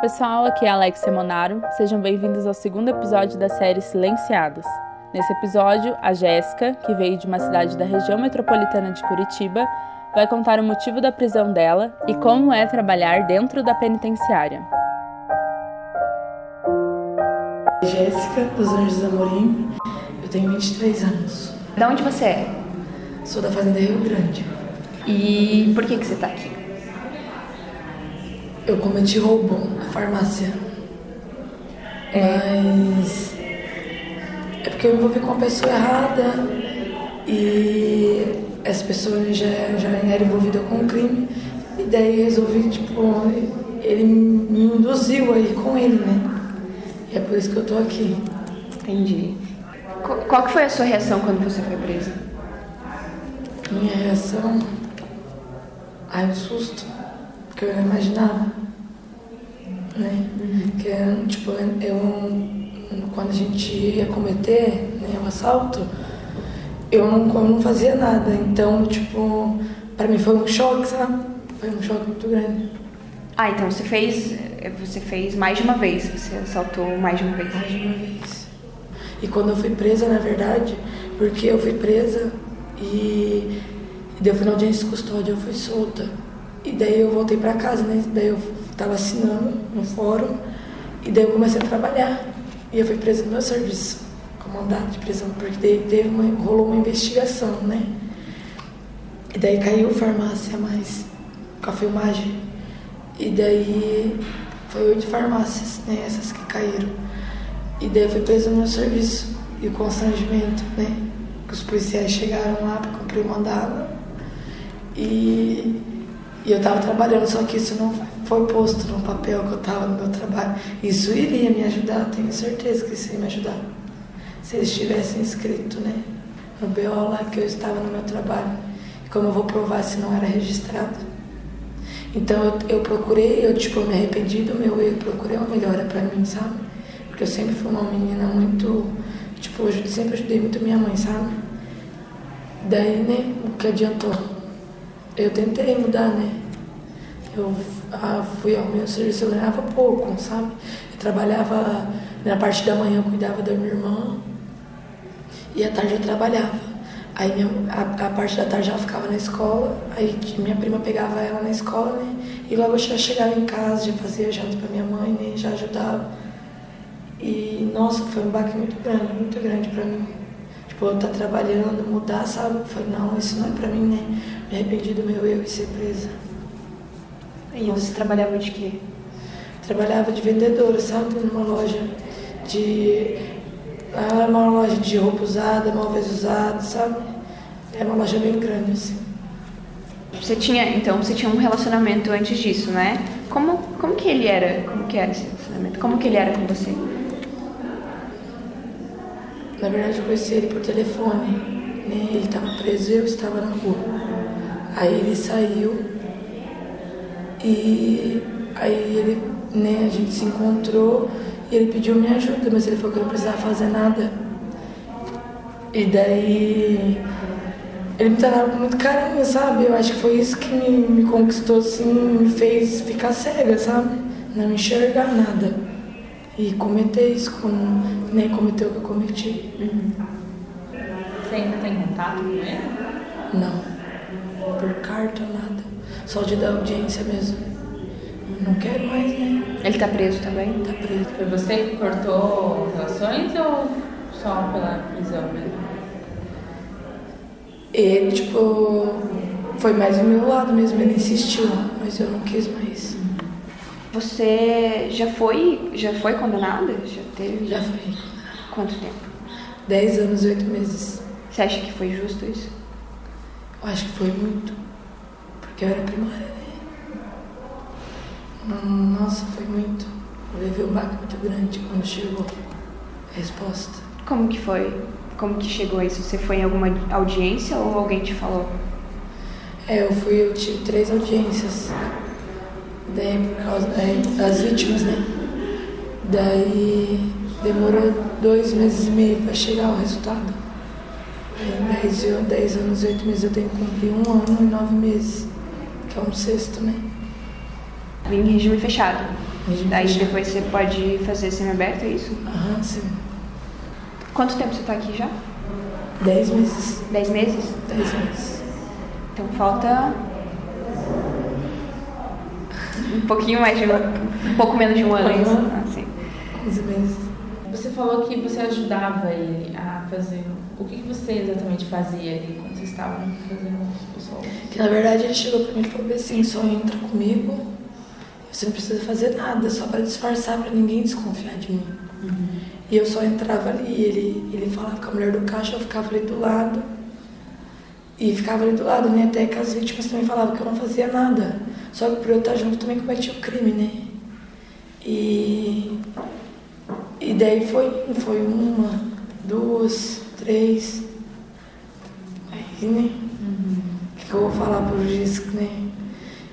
pessoal, aqui é Alexia Monaro. Sejam bem-vindos ao segundo episódio da série Silenciadas. Nesse episódio, a Jéssica, que veio de uma cidade da região metropolitana de Curitiba, vai contar o motivo da prisão dela e como é trabalhar dentro da penitenciária. Jéssica, dos Anjos Amorim, eu tenho 23 anos. Da onde você é? Sou da Fazenda Rio Grande. E por que, que você está aqui? Eu cometi roubo farmácia. É. Mas. É porque eu me envolvi com uma pessoa errada e essa pessoa já, já era envolvida com um crime. E daí resolvi, tipo, ele me induziu aí com ele, né? E é por isso que eu tô aqui. Entendi. Qual, qual que foi a sua reação quando você foi presa? Minha reação. Ai, um susto. Porque eu não imaginava. Né? Que, tipo, eu. Quando a gente ia cometer né, o assalto, eu não, eu não fazia nada. Então, tipo, pra mim foi um choque, sabe? Foi um choque muito grande. Ah, então você fez. Você fez mais de uma vez. Você assaltou mais de uma vez. Mais de uma vez. E quando eu fui presa, na verdade, porque eu fui presa e, e deu final de audiência de custódia, eu fui solta. E daí eu voltei pra casa, né? Daí eu tava assinando no fórum e daí eu comecei a trabalhar. E eu fui presa no meu serviço, com mandado de prisão, porque daí teve uma, rolou uma investigação, né? E daí caiu farmácia mais com a filmagem. E daí foi oito farmácias, né? Essas que caíram. E daí eu fui presa no meu serviço. E o constrangimento, né? Que os policiais chegaram lá para cumprir o mandado. E, e eu tava trabalhando, só que isso não foi posto no papel que eu tava no meu trabalho. Isso iria me ajudar, tenho certeza que isso ia me ajudar. Se eles tivessem escrito, né? No BO lá que eu estava no meu trabalho. Como eu vou provar se não era registrado? Então eu, eu procurei, eu tipo, me arrependi do meu erro, procurei uma melhora pra mim, sabe? Porque eu sempre fui uma menina muito. Tipo, eu sempre ajudei muito minha mãe, sabe? Daí, né, o que adiantou? Eu tentei mudar, né? Eu ah, fui ao meu serviço, eu ganhava pouco, sabe? Eu trabalhava, na parte da manhã eu cuidava da minha irmã e à tarde eu trabalhava. Aí minha, a, a, parte da tarde ela ficava na escola, aí minha prima pegava ela na escola, né? E logo eu já chegava em casa, já fazia janta pra minha mãe, né? Já ajudava. E nossa, foi um baque muito grande, muito grande pra mim. Tipo, eu tá trabalhando, mudar, sabe? Falei, não, isso não é pra mim, né? Me arrependi do meu eu e ser presa. E você trabalhava de quê? Trabalhava de vendedora, sabe? Numa loja de. Era uma loja de roupa usada, móveis usados, sabe? É uma loja bem grande, assim. Você tinha, então, você tinha um relacionamento antes disso, né? Como, como que ele era? Como que era esse relacionamento? Como que ele era com você? Na verdade, eu conheci ele por telefone. Né? Ele estava preso e eu estava na rua. Aí ele saiu e aí ele, né, a gente se encontrou e ele pediu minha ajuda, mas ele falou que eu não precisava fazer nada. E daí ele me tratava com muito carinho, sabe? Eu acho que foi isso que me, me conquistou, assim, me fez ficar cega, sabe? Não enxergar nada. E cometer isso, com, nem cometer o que eu cometi. Uhum. Você ainda tem contato com ele? Não. Por carta, nada. Só de dar audiência mesmo. Não quero mais, né? Ele tá preso também? Tá preso. Foi você que cortou relações ou só pela prisão mesmo? Ele, tipo, foi mais do meu lado mesmo, ele insistiu, mas eu não quis mais. Você já foi, já foi condenada? Já teve? Já fui. Quanto tempo? Dez anos e oito meses. Você acha que foi justo isso? Eu acho que foi muito. Porque eu era primária, né? Nossa, foi muito. Eu levei um baque muito grande quando chegou a resposta. Como que foi? Como que chegou isso? Você foi em alguma audiência ou alguém te falou? É, eu fui, eu tive três audiências. Daí, por causa das vítimas, né? Daí demorou dois meses e meio para chegar o resultado. Aí, dez, eu- dez anos e oito meses eu tenho que cumprir um ano e nove meses, que é um sexto, né? Em regime fechado. Regime Aí fechado. depois você pode fazer semi-aberto, é isso? Aham, sim. Quanto tempo você tá aqui já? Dez meses. Dez meses? Dez meses. Então falta um pouquinho mais de um, um pouco menos de um ano, é isso? Uhum. Ah, sim. Onze meses. Você falou que você ajudava ele a fazer. O que você exatamente fazia ali quando vocês estavam fazendo os solos? Que na verdade ele chegou pra mim e falou assim, só entra comigo, você não precisa fazer nada, só pra disfarçar, pra ninguém desconfiar de mim. E eu só entrava ali, ele, ele falava com a mulher do caixa, eu ficava ali do lado. E ficava ali do lado, né? Até que as vítimas também falavam que eu não fazia nada. Só que por eu estar junto também cometia o crime, né? E, e daí foi, foi uma, duas, três. Aí, né? O que, que eu vou falar pro juiz, né?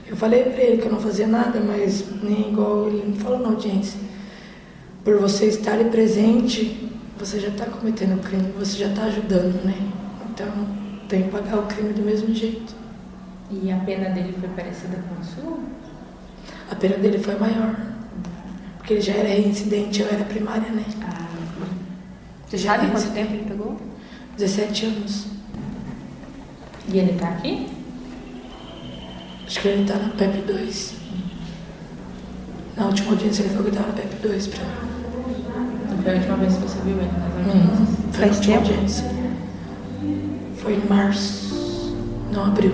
Eu falei pra ele que eu não fazia nada, mas nem igual ele me falou na audiência. Por você estar ali presente, você já está cometendo o crime, você já está ajudando, né? Então, tem que pagar o crime do mesmo jeito. E a pena dele foi parecida com a sua? A pena dele foi maior. Porque ele já era reincidente, eu era primária, né? Você sabe quanto tempo ele pegou? 17 anos. e ele tá aqui? Acho que ele tá na PEP 2. Na última audiência ele falou que tava na PEP 2 pra. Não foi a última vez que você viu ele nas Uhum. audiências? Foi na Faz última tempo? audiência. Foi em março. Não, abril.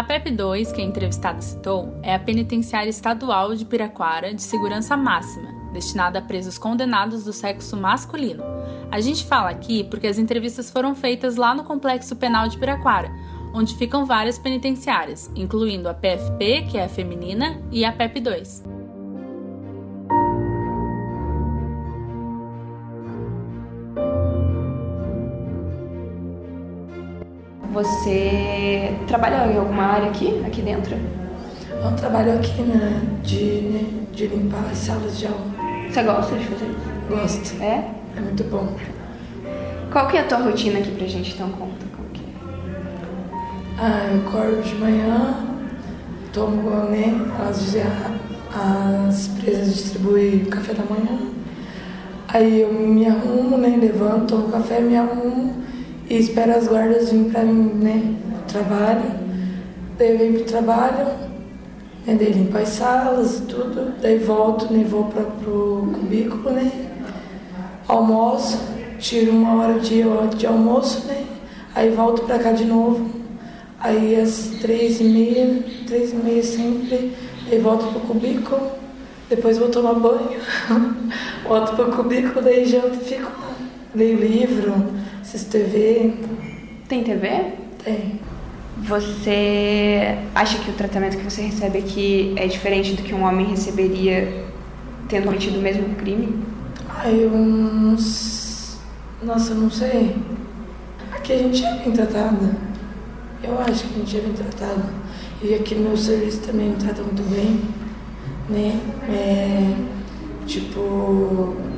A PEP 2, que a entrevistada citou, é a penitenciária estadual de Piraquara de segurança máxima, destinada a presos condenados do sexo masculino. A gente fala aqui porque as entrevistas foram feitas lá no Complexo Penal de Piraquara, onde ficam várias penitenciárias, incluindo a PFP, que é a feminina, e a PEP 2. Você trabalha em alguma área aqui, aqui dentro? Eu trabalho aqui né, de, né, de limpar as salas de aula. Você gosta de fazer isso? Gosto. É? É muito bom. Qual que é a tua rotina aqui pra gente então conta? Como que é? Ah, eu acordo de manhã, tomo, né, as, as presas distribuem café da manhã. Aí eu me arrumo, né, levanto, tomo café, me arrumo e espero as guardas virem pra mim, né, trabalho. Daí eu venho pro trabalho, né, daí limpo as salas, tudo. Daí volto, né, vou pra, pro cubículo, né, almoço, tiro uma hora de, de almoço, né, aí volto pra cá de novo. Aí às três e meia, três e meia sempre, aí volto pro cubículo, depois vou tomar banho, volto pro cubículo, daí janto e fico. Leio livro, assisto TV, Tem TV? tem. Você acha que o tratamento que você recebe aqui é diferente do que um homem receberia tendo cometido o mesmo crime? Aí eu Nossa, eu não sei. Aqui a gente é bem tratada. Eu acho que a gente é bem tratada. E aqui no meu serviço também me trata muito bem. Né? É, tipo.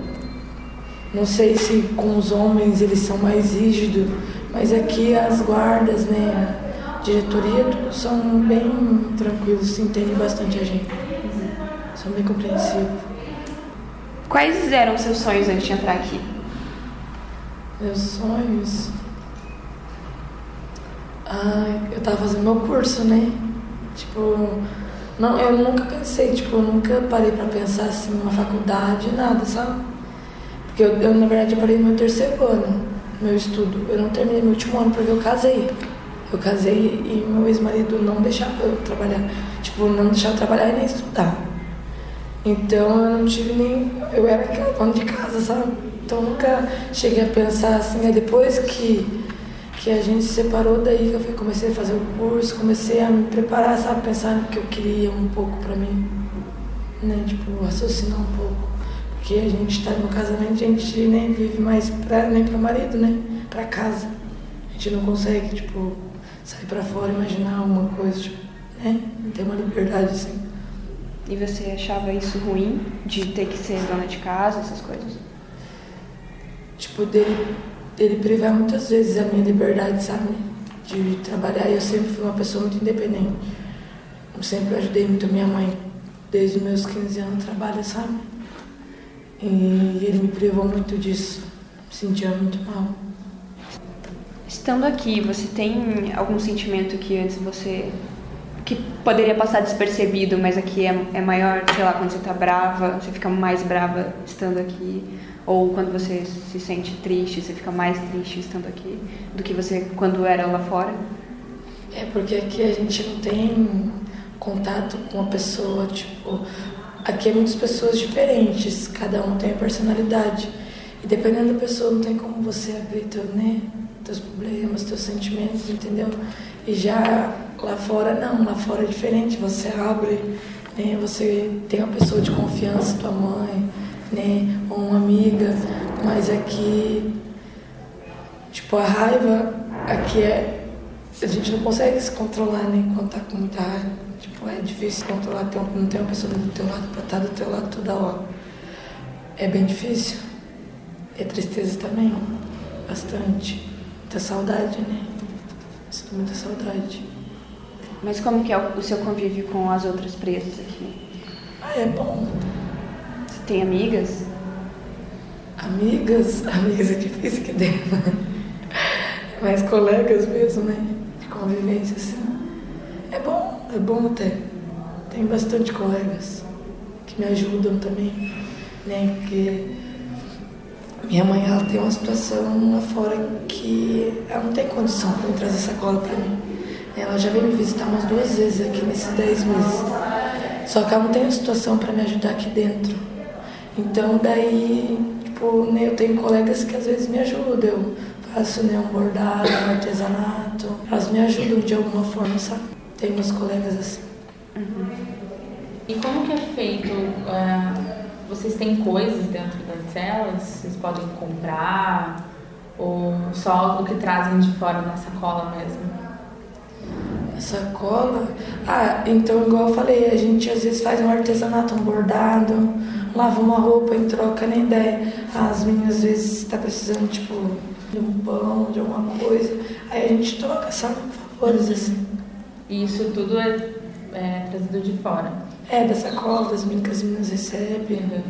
Não sei se com os homens eles são mais rígidos, mas aqui as guardas, né? A diretoria, tudo são bem tranquilos, se entendem bastante a gente. São bem compreensivos. Quais eram os seus sonhos antes de entrar aqui? Meus sonhos. Ai, eu tava fazendo meu curso, né? Tipo, não, eu nunca pensei, tipo, eu nunca parei pra pensar assim numa faculdade, nada, sabe? Porque eu, eu, na verdade, eu parei no meu terceiro ano, meu estudo. Eu não terminei meu último ano porque eu casei. Eu casei e meu ex-marido não deixava eu trabalhar. Tipo, não deixava eu trabalhar e nem estudar. Então eu não tive nem. Eu era dona de casa, sabe? Então nunca cheguei a pensar assim. Aí depois que, que a gente se separou, daí que eu fui, comecei a fazer o curso, comecei a me preparar, sabe? Pensar no que eu queria um pouco pra mim. Né? Tipo, raciocinar um pouco. Porque a gente tá no casamento, a gente nem vive mais pra, nem pro marido, né? Pra casa. A gente não consegue, tipo, sair pra fora, imaginar alguma coisa, tipo, né? Ter uma liberdade assim. E você achava isso ruim de ter que ser dona de casa, essas coisas? Tipo, dele ele priva muitas vezes a minha liberdade, sabe? De trabalhar. Eu sempre fui uma pessoa muito independente. Eu sempre ajudei muito minha mãe. Desde os meus 15 anos trabalho, sabe? E ele me privou muito disso. Me sentia muito mal. Estando aqui, você tem algum sentimento que antes você. que poderia passar despercebido, mas aqui é, é maior? Sei lá, quando você tá brava, você fica mais brava estando aqui? Ou quando você se sente triste, você fica mais triste estando aqui do que você quando era lá fora? É porque aqui a gente não tem contato com a pessoa, tipo, aqui é muitas pessoas diferentes, cada um tem a personalidade. E dependendo da pessoa, não tem como você abrir teu, né, teus problemas, teus sentimentos, entendeu? E já lá fora, não, lá fora é diferente, você abre, né, você tem uma pessoa de confiança, tua mãe, né, ou uma amiga, mas aqui, tipo, a raiva aqui é. A gente não consegue se controlar, né, quando tá com muita raiva. Tipo, é difícil controlar, não tem uma pessoa do teu lado pra estar do teu lado toda hora. É bem difícil. É tristeza também, bastante. Muita saudade, né? Sinto muita saudade. Mas como que é o seu convívio com as outras presas aqui? Ah, é bom. Você tem amigas? Amigas? Amigas é difícil que tem. Mas colegas mesmo, né? De convivência, assim. É bom, até. Tem bastante colegas que me ajudam também, né? Porque minha mãe ela tem uma situação lá fora que ela não tem condição de trazer sacola para mim. Ela já veio me visitar umas duas vezes aqui nesses dez meses. Só que ela não tem situação para me ajudar aqui dentro. Então daí, tipo, né, eu tenho colegas que às vezes me ajudam. Eu faço né, um bordado, um artesanato. Elas me ajudam de alguma forma, sabe? Tem meus colegas assim. Uhum. E como que é feito? Uh, vocês têm coisas dentro das celas? Vocês podem comprar? Ou só o que trazem de fora na sacola mesmo? sacola. Ah, então igual eu falei, a gente às vezes faz um artesanato, um bordado, lava uma roupa em troca, nem ideia. As meninas às vezes está precisando, tipo, de um pão, de alguma coisa. Aí a gente troca, sabe? Favores assim. E isso tudo é, é trazido de fora? É, da sacola, das meninas que as meninas recebem. Uhum.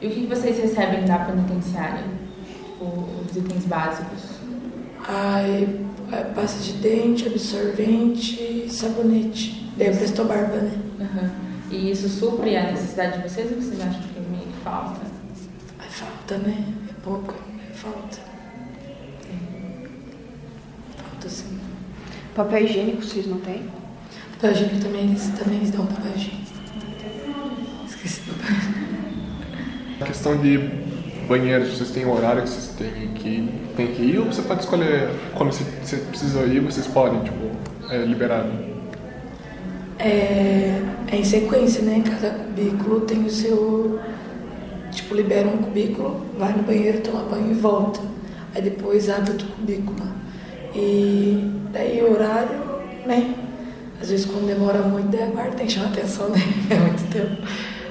E o que vocês recebem da penitenciária? Tipo, os itens básicos? Ai, é, pasta de dente, absorvente e sabonete. Daí prestou barba, né? Uhum. E isso supre a necessidade de vocês ou vocês acham que meio que falta? É falta, né? É pouco, é falta. Falta sim. Papel higiênico vocês não têm? Papel higiênico também, eles também eles dão papel higiênico. Esqueci do papel A questão de banheiros, vocês têm um horário que vocês têm que, têm que ir ou você pode escolher quando você, você precisa ir, vocês podem, tipo, é liberado? É, é em sequência, né? Cada cubículo tem o seu. Tipo, libera um cubículo, vai no banheiro, toma banho e volta. Aí depois abre outro cubículo. E daí o horário, né? Às vezes quando demora muito, daí a guarda tem que chamar atenção, né? É muito tempo.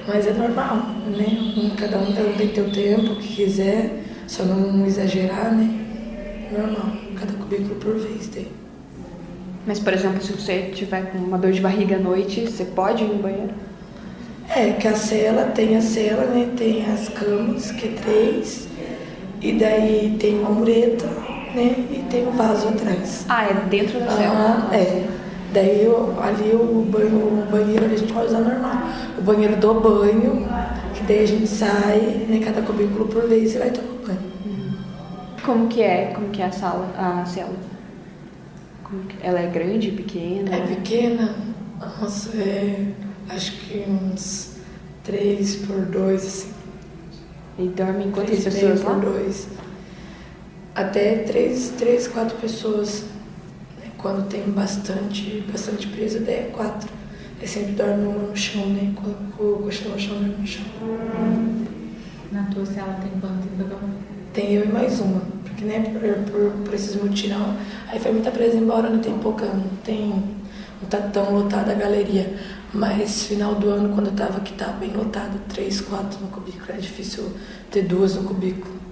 Mas é normal, né? Cada um, cada um tem que ter o tempo que quiser, só não exagerar, né? Normal, cada cubículo por vez tem. Mas, por exemplo, se você tiver com uma dor de barriga à noite, você pode ir no banheiro? É, que a cela, tem a cela, né? Tem as camas, que é três, e daí tem uma mureta, né? E tem um vaso atrás. Ah, é dentro da célula? Ah, é. Daí eu, ali o, banho, o banheiro a gente pode usar normal. O banheiro do banho, que daí a gente sai, né? Cada cubículo por vez e vai tomar banho. Como que é? Como que é a sala, a célula? ela é grande, pequena? É pequena. Nossa, é acho que uns 3 por 2, assim. E dormem quantas pessoas 3 por 2. Até três, três, quatro pessoas. Quando tem bastante, bastante presa, daí é quatro. Aí sempre dorme uma no chão, né? Com o colchão no chão, dorme no chão. Na tua cela tem quanto cada um? Tem eu e mais uma. Porque, né, por, por, por esses mutirão, aí foi muita presa embora, não tem pouca, não tem. Não tá tão lotada a galeria. Mas final do ano, quando eu tava aqui, tava bem lotado. Três, quatro no cubículo. É difícil ter duas no cubículo.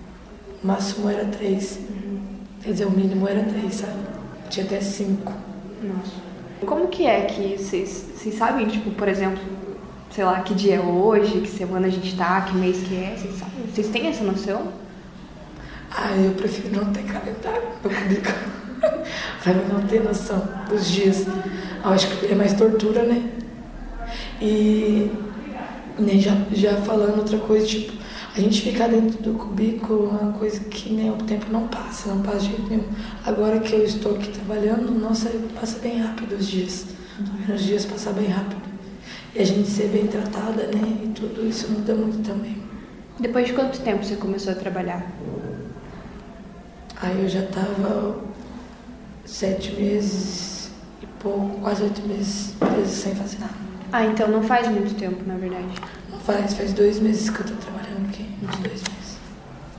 O máximo era três. Uhum. Quer dizer, o mínimo era três, sabe? Tinha até cinco. Nossa. Como que é que vocês, vocês sabem, tipo, por exemplo, sei lá, que dia é hoje, que semana a gente tá, que mês que é? Vocês sabem? Vocês têm essa noção? Ah, eu prefiro não ter calendário pra mim não ter noção dos dias. Eu acho que é mais tortura, né? E nem já, já falando outra coisa, tipo, a gente ficar dentro do cubículo é uma coisa que nem o tempo não passa, não passa de jeito nenhum. Agora que eu estou aqui trabalhando, nossa, passa bem rápido os dias. Tô vendo os dias passar bem rápido. E a gente ser bem tratada, né? E tudo isso muda muito também. Depois de quanto tempo você começou a trabalhar? Aí eu já tava sete meses e pouco, quase oito meses presa sem fazer nada. Ah, então não faz muito tempo, na verdade. Faz, faz dois meses que eu tô trabalhando aqui, uns dois meses.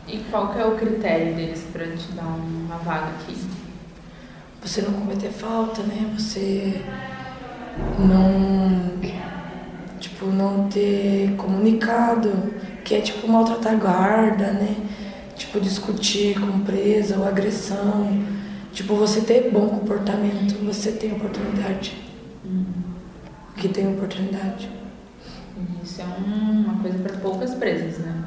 E qual que é o critério deles para te dar uma vaga aqui? Você não cometer falta, né? Você não, tipo, não ter comunicado, que é tipo maltratar guarda, né? Tipo, discutir com presa ou agressão. Tipo, você ter bom comportamento, você tem oportunidade. Que tem oportunidade. Isso é um- uma coisa para poucas presas, né?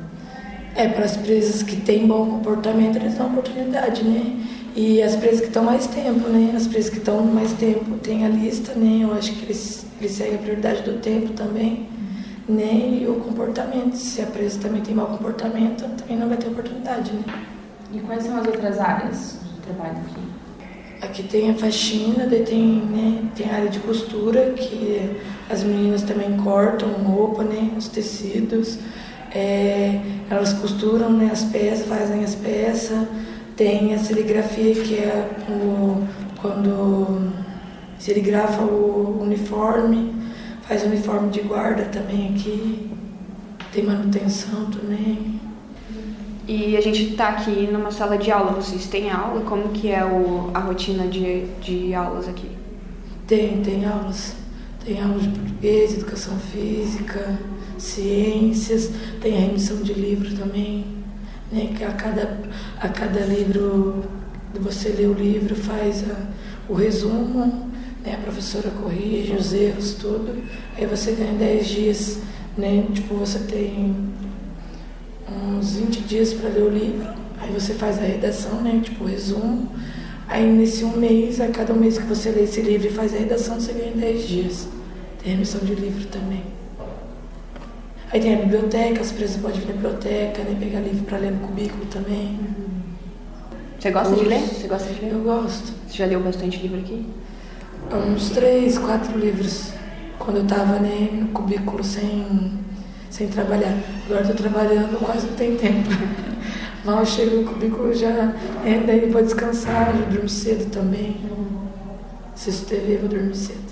É, para as presas que têm bom comportamento, eles dão oportunidade, né? E as presas que estão mais tempo, né? As presas que estão mais tempo tem a lista, né? Eu acho que eles, eles seguem a prioridade do tempo também, né? E o comportamento. Se a presa também tem mau comportamento, também não vai ter oportunidade, né? E quais são as outras áreas de trabalho aqui? Aqui tem a faxina, daí tem, né, tem a área de costura, que as meninas também cortam roupa, né, os tecidos. É, elas costuram né, as peças, fazem as peças. Tem a serigrafia, que é o, quando serigrafa o uniforme, faz uniforme de guarda também aqui. Tem manutenção também. E a gente tá aqui numa sala de aula. Vocês têm aula? Como que é o, a rotina de, de aulas aqui? Tem, tem aulas. Tem aulas de português, educação física, ciências, tem a remissão de livro também. Né? Que a, cada, a cada livro, você lê o livro, faz a, o resumo, né? a professora corrige os erros, tudo. Aí você ganha 10 dias, né? Tipo, você tem uns 20 dias para ler o livro. Aí você faz a redação, né? Tipo, resumo. Aí nesse um mês, a cada um mês que você lê esse livro e faz a redação, você ganha 10 dias. Tem remissão de livro também. Aí tem a biblioteca, as presas podem vir na biblioteca, né? Pegar livro para ler no cubículo também. Você gosta de Os- ler? Você gosta de ler? Eu gosto. Você já leu bastante livro aqui? Uns três, quatro livros. Quando eu tava né, no cubículo sem, sem trabalhar. Agora tô trabalhando, quase não tem tempo. Mal chego no cubículo já. Daí eu vou descansar, eu durmo cedo também. Assisto TV, vou dormir cedo.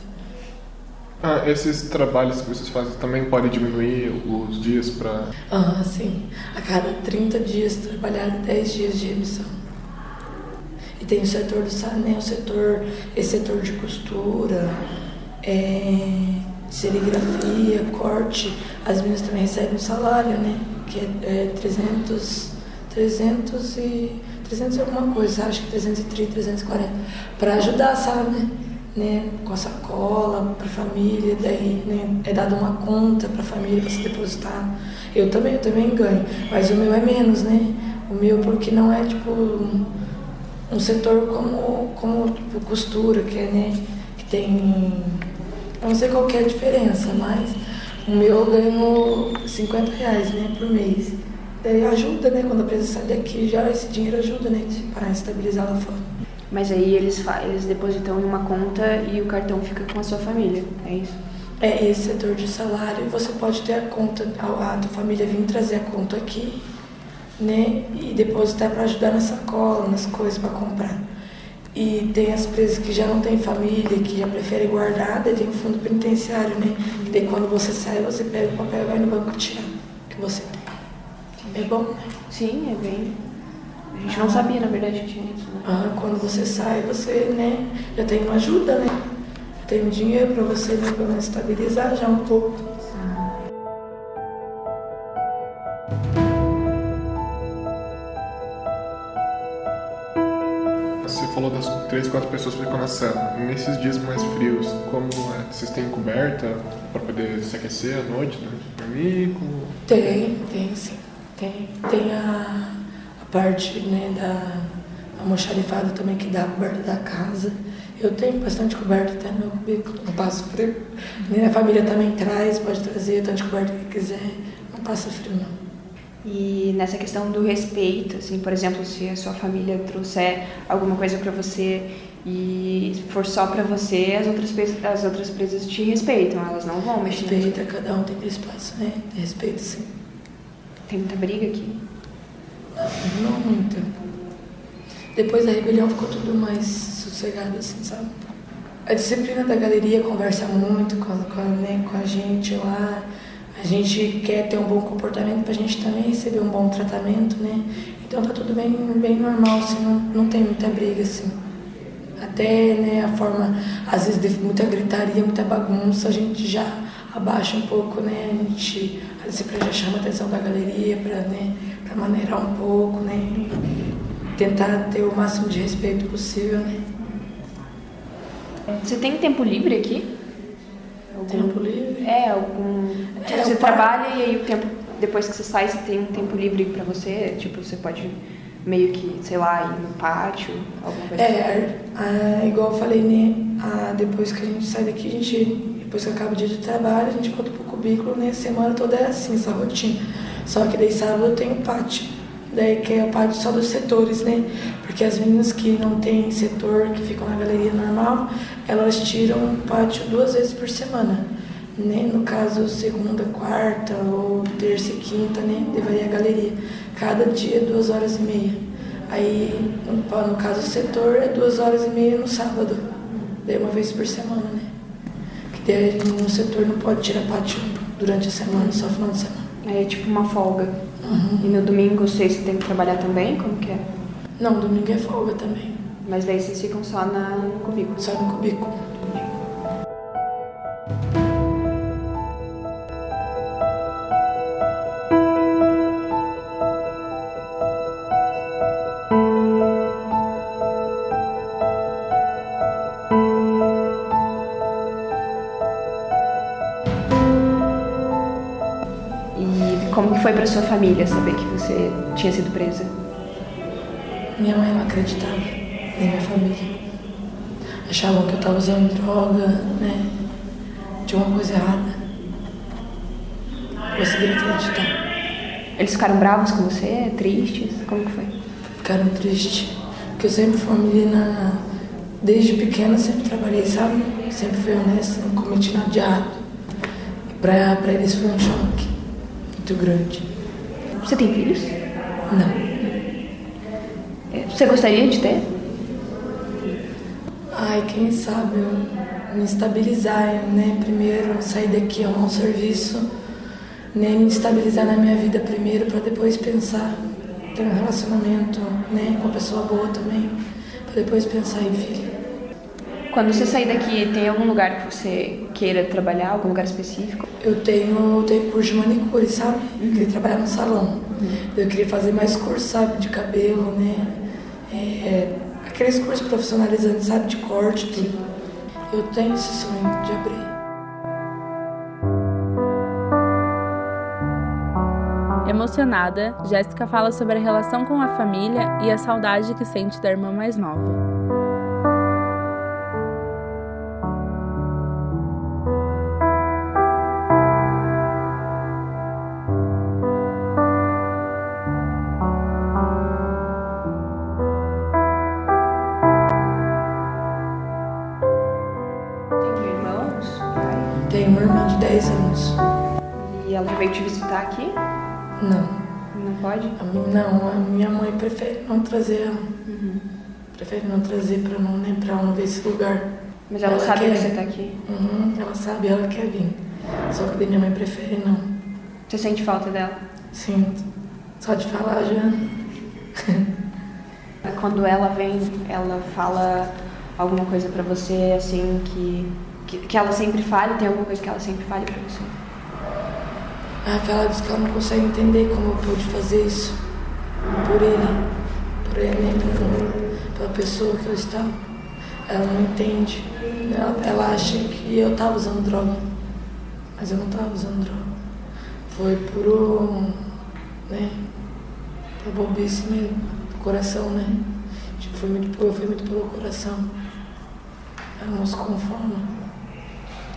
Ah, esses trabalhos que vocês fazem também podem diminuir os dias para. Ah, sim. A cada 30 dias trabalhado 10 dias de remissão. E tem o setor do sa- né, o setor, esse setor de costura, é, serigrafia, corte. As meninas também recebem um salário, né? Que é, é 300, 300 e 300 e alguma coisa, acho que 330, 340, para ajudar, sabe? Né? Com a sacola, para a família, daí né? é dada uma conta para a família para se depositar. Eu também, eu também ganho, mas o meu é menos, né? O meu porque não é tipo um setor como, como tipo, costura, que é, né? Que tem. Eu não sei qual que é a diferença, mas o meu eu ganho 50 reais né, por mês. Daí ajuda, né? Quando a empresa sai daqui, já esse dinheiro ajuda, né? Para estabilizar lá fora. Mas aí eles, eles depositam em uma conta e o cartão fica com a sua família, é isso? É esse setor de salário, você pode ter a conta, a, a tua família vir trazer a conta aqui, né? E depositar para ajudar na sacola, nas coisas para comprar. E tem as presas que já não têm família, que já preferem guardar, daí tem o fundo penitenciário, né? E daí quando você sai, você pega o papel e vai no banco tirar o que você tem. É bom, né? Sim, é bem. A gente não sabia, na verdade, que tinha isso, né? Ah, quando você sai, você né, já tem uma ajuda, né? Já tem um dinheiro para você né, menos estabilizar já um pouco. Três, quatro pessoas ficam na cela. Nesses dias mais frios, como é? Vocês têm coberta para poder se aquecer à noite, né? dormir? Como... Tem, tem sim. Tem, tem a, a parte né, da almoxarifada também que dá a coberta da casa. Eu tenho bastante coberta até no meu cubículo, não passo frio. Minha família também traz, pode trazer tanto coberta que quiser, não passa frio não. E nessa questão do respeito, assim, por exemplo, se a sua família trouxer alguma coisa para você e for só para você, as outras, as outras presas te respeitam, elas não vão mexer. Respeita, cada um tem espaço, né? Respeito sim. Tem muita briga aqui? Não, não muito. Depois da rebelião ficou tudo mais sossegado, assim, sabe? A disciplina da galeria conversa muito com, com, né, com a gente lá a gente quer ter um bom comportamento para a gente também receber um bom tratamento, né? Então tá tudo bem, bem normal, assim, não, não tem muita briga, assim. Até né, a forma, às vezes, de muita gritaria, muita bagunça, a gente já abaixa um pouco, né? A gente, a disciplina já chama a atenção da galeria para né, maneirar um pouco, né? Tentar ter o máximo de respeito possível, né? Você tem tempo livre aqui? Algum, tempo livre? É, algum. Tipo, é, você trabalha e aí o tempo. Depois que você sai, você tem um tempo livre para você? Tipo, você pode meio que, sei lá, ir no pátio, alguma coisa É, assim. igual eu falei, né? A, depois que a gente sai daqui, a gente. Depois que acaba o dia de trabalho, a gente volta pro cubículo, né? A semana toda é assim, essa rotina. Só que daí sábado eu tenho pátio. Daí que é a parte só dos setores, né? Porque as meninas que não têm setor, que ficam na galeria normal, elas tiram pátio duas vezes por semana. Né? No caso, segunda, quarta ou terça e quinta, né? Levaria a galeria. Cada dia, duas horas e meia. Aí, no, caso, o setor é duas horas e meia no sábado. Daí uma vez por semana, né? Que daí no setor não pode tirar pátio durante a semana, só final de semana. É tipo uma folga. Uhum. E no domingo vocês têm que trabalhar também? Como que é? Não, domingo é folga também. Mas daí vocês ficam só na, no cubículo? Só no cubículo. Família saber que você tinha sido presa? Minha mãe não acreditava, nem minha família. Achavam que eu estava usando droga, né? Tinha uma coisa errada. Conseguiram acreditar. Eles ficaram bravos com você? Tristes? Como que foi? Ficaram tristes. Porque eu sempre fui uma menina, desde pequena, sempre trabalhei, sabe? Sempre fui honesta, não cometi nada de errado. Pra, pra eles foi um choque muito grande. Você tem filhos? Não. É, você gostaria de ter? Ai, quem sabe me estabilizar, né? Primeiro sair daqui, arrumar um serviço, né? Me estabilizar na minha vida primeiro para depois pensar ter um relacionamento, né? Com uma pessoa boa também, para depois pensar em filho. Quando você sair daqui, tem algum lugar que você queira trabalhar, algum lugar específico? Eu tenho, eu tenho curso de manicure, sabe? Eu queria trabalhar no salão. Uhum. Eu queria fazer mais curso, sabe? De cabelo, né? É, aqueles cursos profissionalizantes, sabe? De corte, tudo. Eu tenho esse sonho de abrir. Emocionada, Jéssica fala sobre a relação com a família e a saudade que sente da irmã mais nova. Ela veio te visitar aqui? Não. Não pode? Não, a minha mãe prefere não trazer ela. Uhum. Prefere não trazer pra não, pra não ver esse lugar. Mas ela, ela sabe quer... que você tá aqui? Uhum, ela sabe, ela quer vir. Só que minha mãe prefere não. Você sente falta dela? Sinto. Só de falar já. Quando ela vem, ela fala alguma coisa pra você assim que que, que ela sempre fale? Tem alguma coisa que ela sempre fale pra você? Que ela diz que ela não consegue entender como eu pude fazer isso por ele, por ele, né? pela, pela pessoa que eu estava. ela não entende. Ela, ela acha que eu tava usando droga, mas eu não tava usando droga. Foi por, né, por bobice mesmo, coração, né? Tipo, foi muito, eu fui muito pelo coração. Ela não se conforma.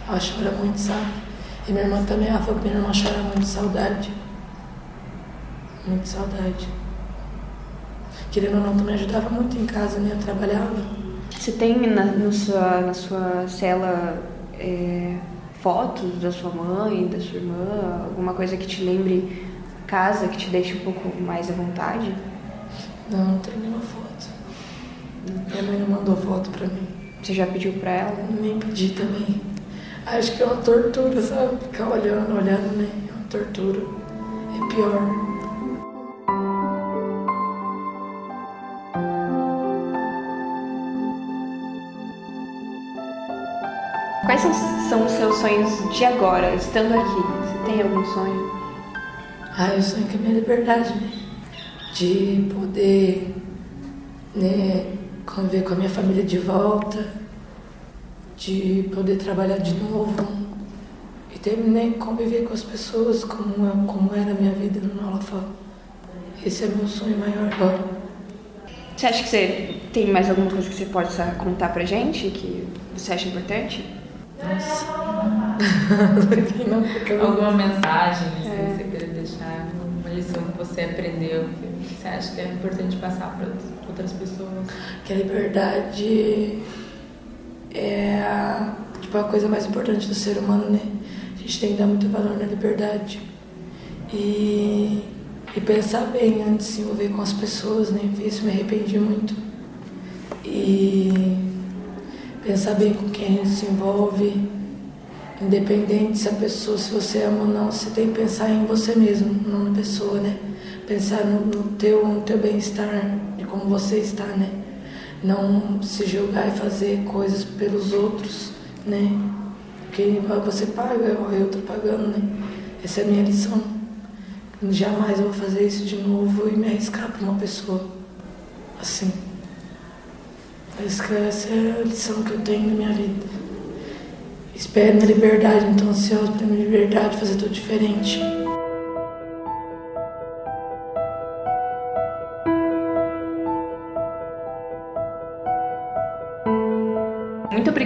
Ela chora muito, sabe? E minha irmã também, falou que minha irmã chora muito saudade. Muito saudade. Querendo ou não, também ajudava muito em casa, né? Eu trabalhava. Você tem na, no sua, na sua cela é, fotos da sua mãe, da sua irmã, alguma coisa que te lembre casa, que te deixe um pouco mais à vontade? Não, não tem nenhuma foto. Minha mãe não mandou foto pra mim. Você já pediu pra ela? Nem pedi também. Acho que é uma tortura, sabe? Ficar olhando, olhando, né? É uma tortura. É pior. Quais são, são os seus sonhos de agora, estando aqui? Você tem algum sonho? Ah, eu sonho com a minha liberdade, né? De poder né, conviver com a minha família de volta, de poder trabalhar de novo e ter, né, conviver com as pessoas como, como era a minha vida no Nolafal. Esse é meu sonho maior agora. Você acha que você tem mais alguma coisa que você possa contar pra gente que você acha importante? Nossa. Alguma mensagem que é. você queria deixar, uma lição que você aprendeu, que você acha que é importante passar para outras pessoas? Que a liberdade é a, tipo, a coisa mais importante do ser humano, né? A gente tem que dar muito valor na liberdade. E, e pensar bem antes de se envolver com as pessoas, né? Isso me arrependi muito. E pensar bem com quem a gente se envolve, independente se a pessoa, se você ama ou não, você tem que pensar em você mesmo, não na pessoa, né? Pensar no, no teu, no teu bem-estar, de como você está, né? Não se julgar e fazer coisas pelos outros, né? Porque você paga, eu tô pagando, né? Essa é a minha lição. Jamais eu vou fazer isso de novo e me arriscar para uma pessoa assim. Essa é a lição que eu tenho na minha vida. Espero minha liberdade, então ansiosa pela minha liberdade, fazer tudo diferente.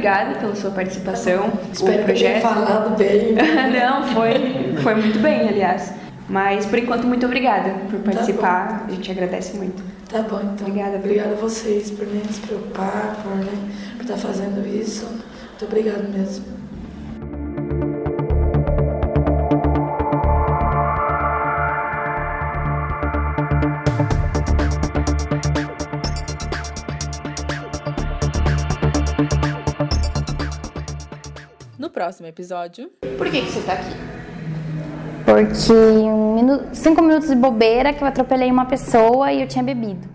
Obrigada pela sua participação. Espero o projeto. tenha falado bem. Não, foi, foi muito bem, aliás. Mas por enquanto, muito obrigada por tá participar. Tá a gente agradece muito. Tá bom, então. Obrigada. Obrigada a vocês por nem se preocupar, por, né, por estar fazendo isso. Muito obrigada mesmo. Próximo episódio. Por que, que você está aqui? Porque um minuto, cinco minutos de bobeira que eu atropelei uma pessoa e eu tinha bebido.